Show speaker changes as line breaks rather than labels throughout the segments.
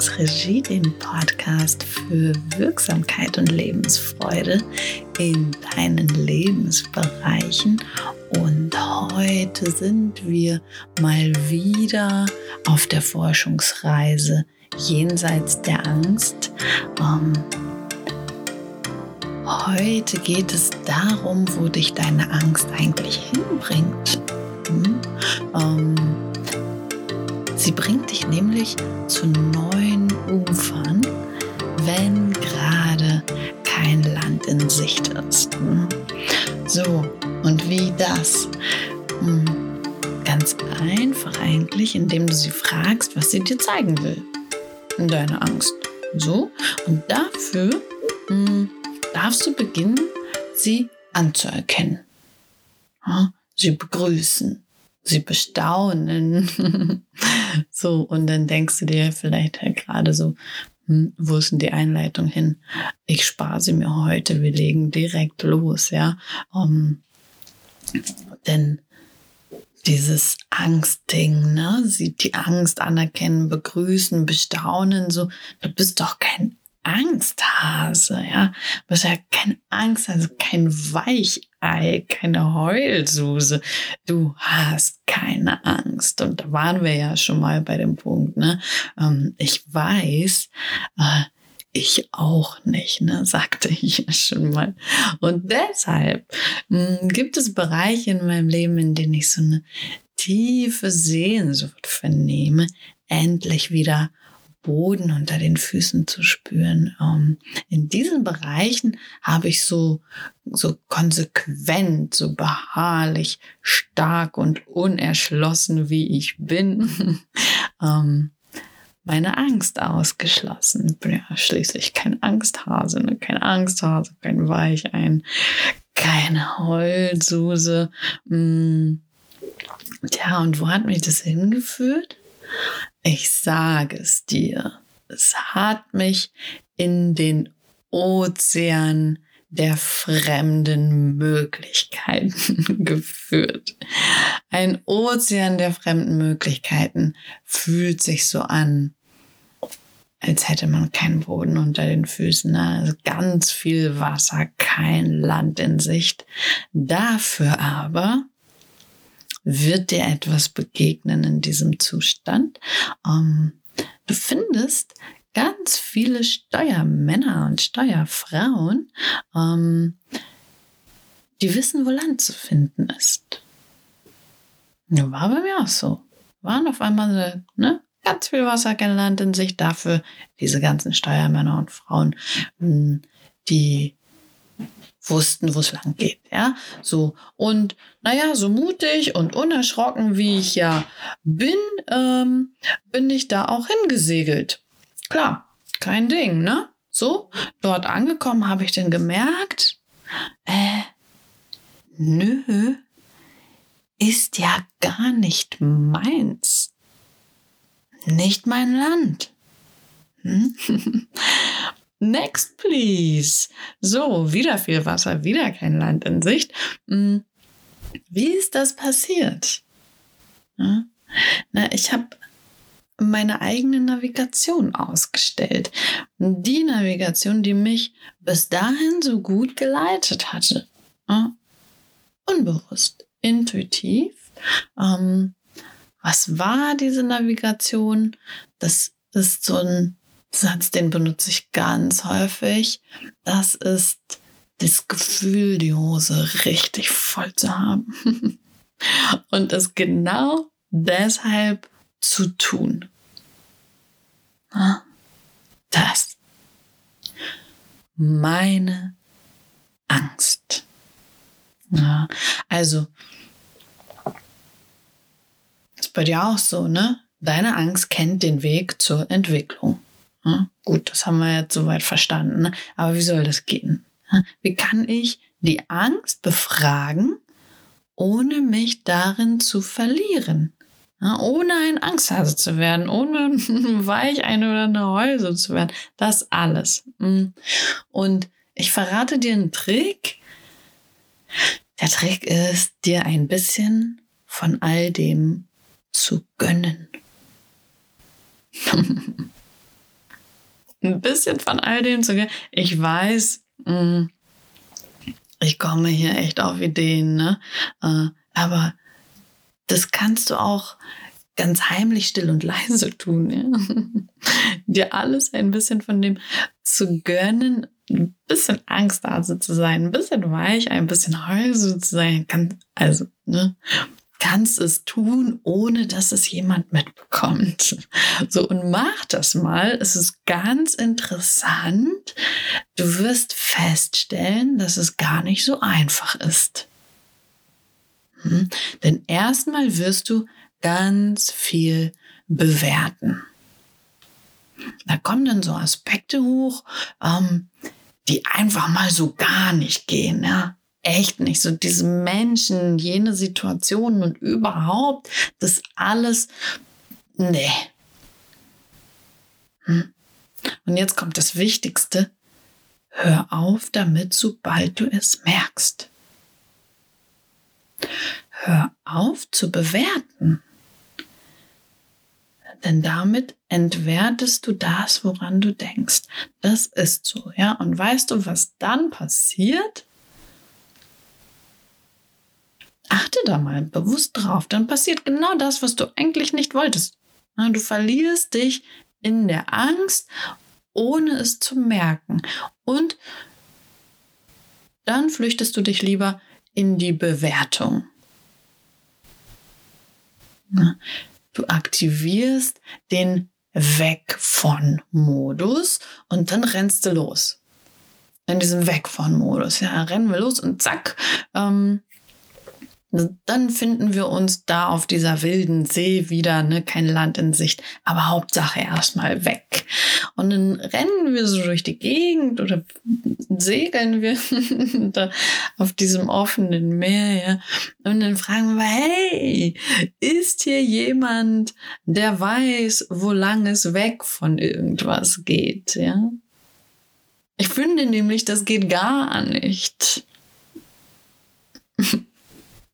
Lebensregie, den Podcast für Wirksamkeit und Lebensfreude in deinen Lebensbereichen. Und heute sind wir mal wieder auf der Forschungsreise jenseits der Angst. Ähm, heute geht es darum, wo dich deine Angst eigentlich hinbringt. Hm? Ähm, Sie bringt dich nämlich zu neuen Ufern, wenn gerade kein Land in Sicht ist. Hm? So, und wie das? Hm, ganz einfach eigentlich, indem du sie fragst, was sie dir zeigen will. Deine Angst. So, und dafür hm, darfst du beginnen, sie anzuerkennen. Sie begrüßen sie bestaunen. so, und dann denkst du dir vielleicht halt gerade so, hm, wo ist denn die Einleitung hin? Ich spare sie mir heute, wir legen direkt los, ja. Um, denn dieses Angstding, ne? Sie die Angst anerkennen, begrüßen, bestaunen, so, du bist doch kein Angsthase, ja. Du bist ja kein Angsthase, kein Weichei, keine Heulsuse. Du hast keine Angst. Und da waren wir ja schon mal bei dem Punkt, ne? Ähm, ich weiß, äh, ich auch nicht, ne, sagte ich ja schon mal. Und deshalb mh, hm, gibt es Bereiche in meinem Leben, in denen ich so eine tiefe Sehnsucht vernehme, endlich wieder Boden unter den Füßen zu spüren. Ähm, in diesen Bereichen habe ich so, so konsequent, so beharrlich, stark und unerschlossen, wie ich bin, ähm, meine Angst ausgeschlossen. Ich bin ja schließlich kein Angsthase, ne? kein Angsthase, kein Weichein, keine Heulsuse. Mm. Tja, und wo hat mich das hingeführt? Ich sage es dir, es hat mich in den Ozean der fremden Möglichkeiten geführt. Ein Ozean der fremden Möglichkeiten fühlt sich so an, als hätte man keinen Boden unter den Füßen. Also ganz viel Wasser, kein Land in Sicht. Dafür aber wird dir etwas begegnen in diesem Zustand. Ähm, du findest ganz viele Steuermänner und Steuerfrauen, ähm, die wissen, wo Land zu finden ist. War bei mir auch so. Waren auf einmal ne, ganz viel Wasser, Land in sich. Dafür diese ganzen Steuermänner und Frauen, hm, die wussten, wo es lang geht. Ja, so. Und naja, so mutig und unerschrocken wie ich ja bin, ähm, bin ich da auch hingesegelt. Klar, kein Ding, ne? So, dort angekommen habe ich dann gemerkt, äh, nö, ist ja gar nicht meins. Nicht mein Land. Hm? Next, please. So, wieder viel Wasser, wieder kein Land in Sicht. Hm, wie ist das passiert? Na, ich habe meine eigene Navigation ausgestellt. Die Navigation, die mich bis dahin so gut geleitet hatte. Unbewusst, intuitiv. Ähm, was war diese Navigation? Das ist so ein Satz, den benutze ich ganz häufig. Das ist das Gefühl, die Hose richtig voll zu haben. Und es genau deshalb zu tun. Das. Meine Angst. Ja, also, ist bei dir auch so, ne? Deine Angst kennt den Weg zur Entwicklung. Hm? Gut, das haben wir jetzt soweit verstanden. Ne? Aber wie soll das gehen? Hm? Wie kann ich die Angst befragen, ohne mich darin zu verlieren? Ja, ohne ein Angsthase zu werden, ohne weich eine oder eine Häuse zu werden. Das alles. Hm? Und ich verrate dir einen Trick. Der Trick ist, dir ein bisschen von all dem zu gönnen. ein bisschen von all dem zu gehen. Ich weiß, mm, ich komme hier echt auf Ideen, ne? Äh, aber das kannst du auch ganz heimlich, still und leise tun. Ja? Dir alles ein bisschen von dem zu gönnen, ein bisschen Angst da zu sein, ein bisschen weich, ein bisschen heulsü zu sein. Kann, also, ne? kannst es tun, ohne dass es jemand mitbekommt. So, und mach das mal. Es ist ganz interessant. Du wirst feststellen, dass es gar nicht so einfach ist. Hm? Denn erstmal wirst du ganz viel bewerten. Da kommen dann so Aspekte hoch, ähm, die einfach mal so gar nicht gehen. Ja? Echt nicht. So diese Menschen, jene Situationen und überhaupt, das alles, nee. Und jetzt kommt das Wichtigste. Hör auf damit, sobald du es merkst. Hör auf zu bewerten. Denn damit entwertest du das, woran du denkst. Das ist so, ja. Und weißt du, was dann passiert? Achte da mal bewusst drauf. Dann passiert genau das, was du eigentlich nicht wolltest. Du verlierst dich in der Angst, ohne es zu merken. Und dann flüchtest du dich lieber in die Bewertung. Du aktivierst den Weg von Modus und dann rennst du los. In diesem Weg von Modus. Ja, rennen wir los und zack, ähm, dann finden wir uns da auf dieser wilden See wieder, ne, kein Land in Sicht, aber Hauptsache erstmal weg. Und dann rennen wir so durch die Gegend oder segeln wir da auf diesem offenen Meer, ja. Und dann fragen wir, hey, ist hier jemand, der weiß, wo lang es weg von irgendwas geht, ja? Ich finde nämlich, das geht gar nicht.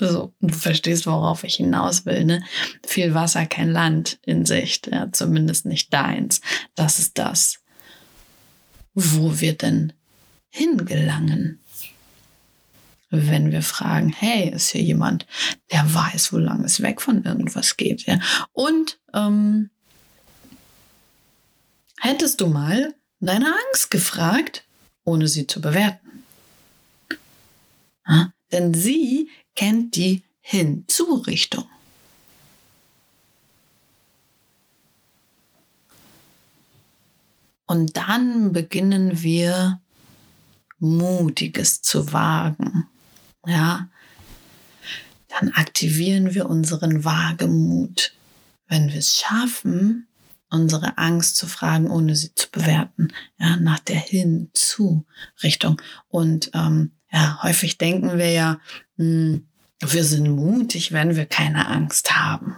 So, du verstehst, worauf ich hinaus will, ne? Viel Wasser, kein Land in Sicht, ja, zumindest nicht deins. Das ist das, wo wir denn hingelangen. Wenn wir fragen, hey, ist hier jemand, der weiß, wo lang es weg von irgendwas geht, ja? Und ähm, hättest du mal deine Angst gefragt, ohne sie zu bewerten? Ja? Denn sie kennt die Hinzurichtung. Und dann beginnen wir Mutiges zu wagen. Ja, dann aktivieren wir unseren Wagemut. Wenn wir es schaffen, unsere Angst zu fragen, ohne sie zu bewerten, ja, nach der Hinzu-Richtung. Und ähm, ja, häufig denken wir ja, mh, hm, wir sind mutig, wenn wir keine Angst haben.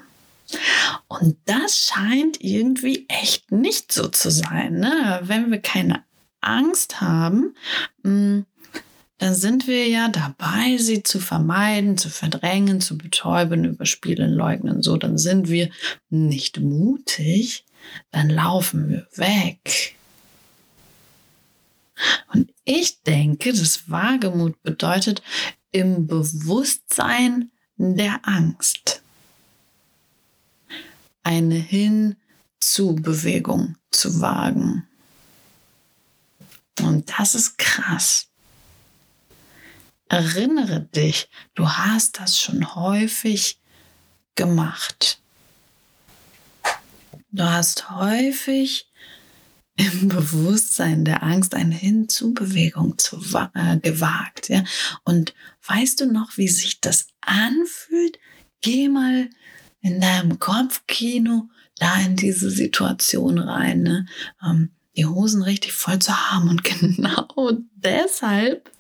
Und das scheint irgendwie echt nicht so zu sein. Ne? Wenn wir keine Angst haben, hm, dann sind wir ja dabei, sie zu vermeiden, zu verdrängen, zu betäuben, überspielen, leugnen. So, dann sind wir nicht mutig, dann laufen wir weg. Und ich denke, das Wagemut bedeutet im Bewusstsein der Angst eine Hinzu-Bewegung zu wagen. Und das ist krass. Erinnere dich, du hast das schon häufig gemacht. Du hast häufig im Bewusstsein der Angst eine Hinzubewegung zu, äh, gewagt. Ja? Und weißt du noch, wie sich das anfühlt? Geh mal in deinem Kopfkino da in diese Situation rein. Ne? Ähm, die Hosen richtig voll zu haben und genau deshalb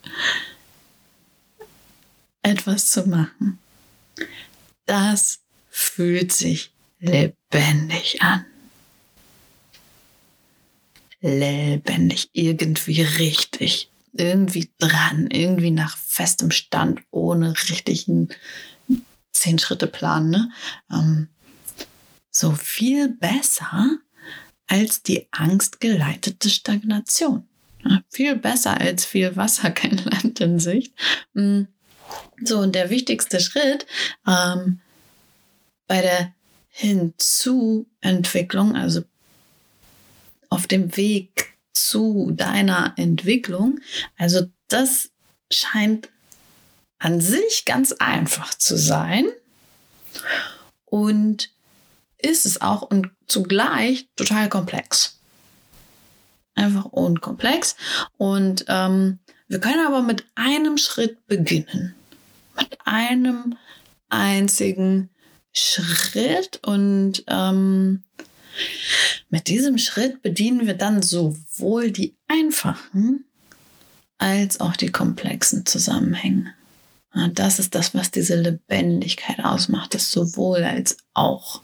etwas zu machen. Das fühlt sich lebendig an lebendig, irgendwie richtig, irgendwie dran, irgendwie nach festem Stand, ohne richtigen zehn Schritte Plan. Ne? Ähm, so viel besser, als die angstgeleitete Stagnation. Ja, viel besser als viel Wasser, kein Land in Sicht. Mm. So, und der wichtigste Schritt ähm, bei der Hinzu-Entwicklung, also auf dem Weg zu deiner Entwicklung, also das scheint an sich ganz einfach zu sein und ist es auch und zugleich total komplex. Einfach unkomplex. Und ähm, wir können aber mit einem Schritt beginnen. Mit einem einzigen Schritt. Und ähm, mit diesem Schritt bedienen wir dann sowohl die einfachen als auch die komplexen Zusammenhänge. Das ist das, was diese Lebendigkeit ausmacht, das sowohl als auch.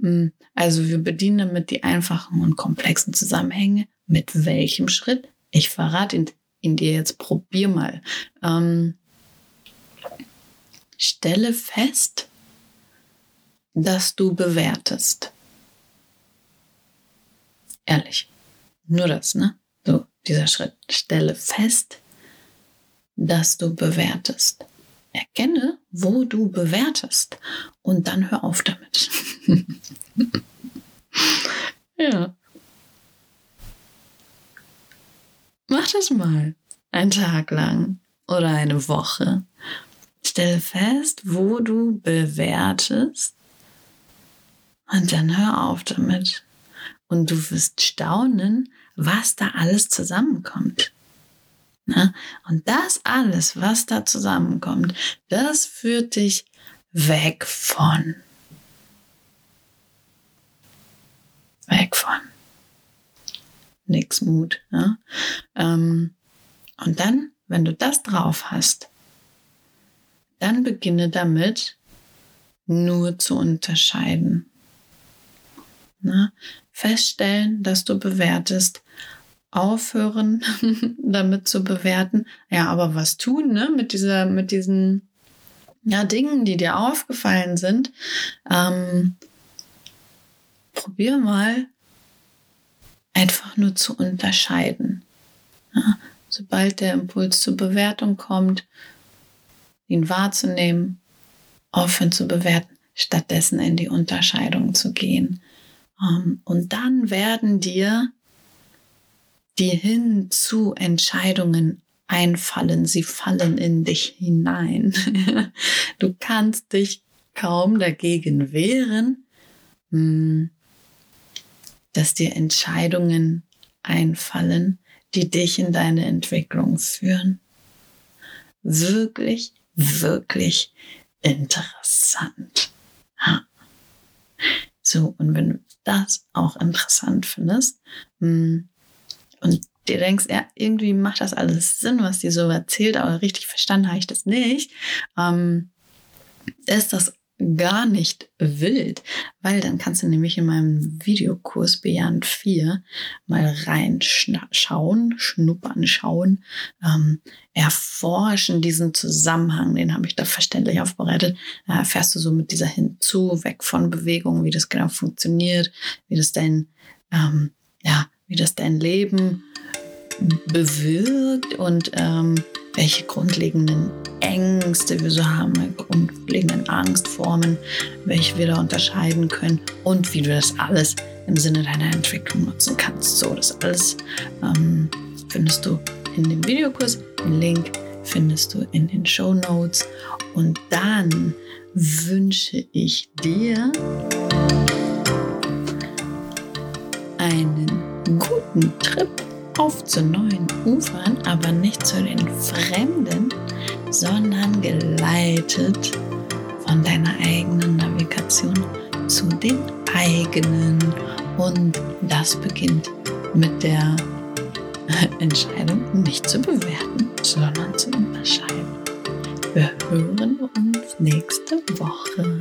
Hm, also wir bedienen damit die einfachen und komplexen Zusammenhänge. Mit welchem Schritt? Ich verrate ihn, ihn dir jetzt. Probier mal. Ähm, stelle fest, dass du bewertest. Ehrlich. Nur das, ne? So, dieser Schritt. Stelle fest, dass du bewertest. Erkenne, wo du bewertest und dann hör auf damit. ja. Mach das mal. Ein Tag lang oder eine Woche. Stelle fest, wo du bewertest und dann hör auf damit. Und du wirst staunen, was da alles zusammenkommt. Ne? Und das alles, was da zusammenkommt, das führt dich weg von. Weg von. Nix Mut. Ne? Ähm, und dann, wenn du das drauf hast, dann beginne damit, nur zu unterscheiden. Ne? Feststellen, dass du bewertest, aufhören, damit zu bewerten. Ja, aber was tun, ne? Mit dieser, mit diesen ja, Dingen, die dir aufgefallen sind. Ähm, probier mal einfach nur zu unterscheiden. Ja, sobald der Impuls zur Bewertung kommt, ihn wahrzunehmen, aufhören zu bewerten, stattdessen in die Unterscheidung zu gehen. Ähm, und dann werden dir die hin zu Entscheidungen einfallen. Sie fallen in dich hinein. du kannst dich kaum dagegen wehren, hm, dass dir Entscheidungen einfallen, die dich in deine Entwicklung führen. Wirklich, wirklich interessant. So, und wenn du das auch interessant findest, hm, und dir denkst, ja, irgendwie macht das alles Sinn, was dir so erzählt, aber richtig verstanden habe ich das nicht, ähm, ist das gar nicht wild, weil dann kannst du nämlich in meinem Videokurs Beyond 4 mal reinschauen, schnuppern, schauen, ähm, erforschen diesen Zusammenhang, den habe ich da verständlich aufbereitet. Da erfährst du so mit dieser Hinzu, weg von Bewegung, wie das genau funktioniert, wie das dein, ähm, ja, wie das dein Leben bewirkt und ähm, welche grundlegenden Ängste wir so haben, grundlegenden Angstformen, welche wir da unterscheiden können und wie du das alles im Sinne deiner Entwicklung nutzen kannst. So, das alles ähm, findest du in dem Videokurs. Den Link findest du in den Show Notes. Und dann wünsche ich dir einen guten Trip auf zu neuen Ufern, aber nicht zu den Fremden, sondern geleitet von deiner eigenen Navigation zu den eigenen. Und das beginnt mit der Entscheidung, nicht zu bewerten, sondern zu unterscheiden. Wir hören uns nächste Woche.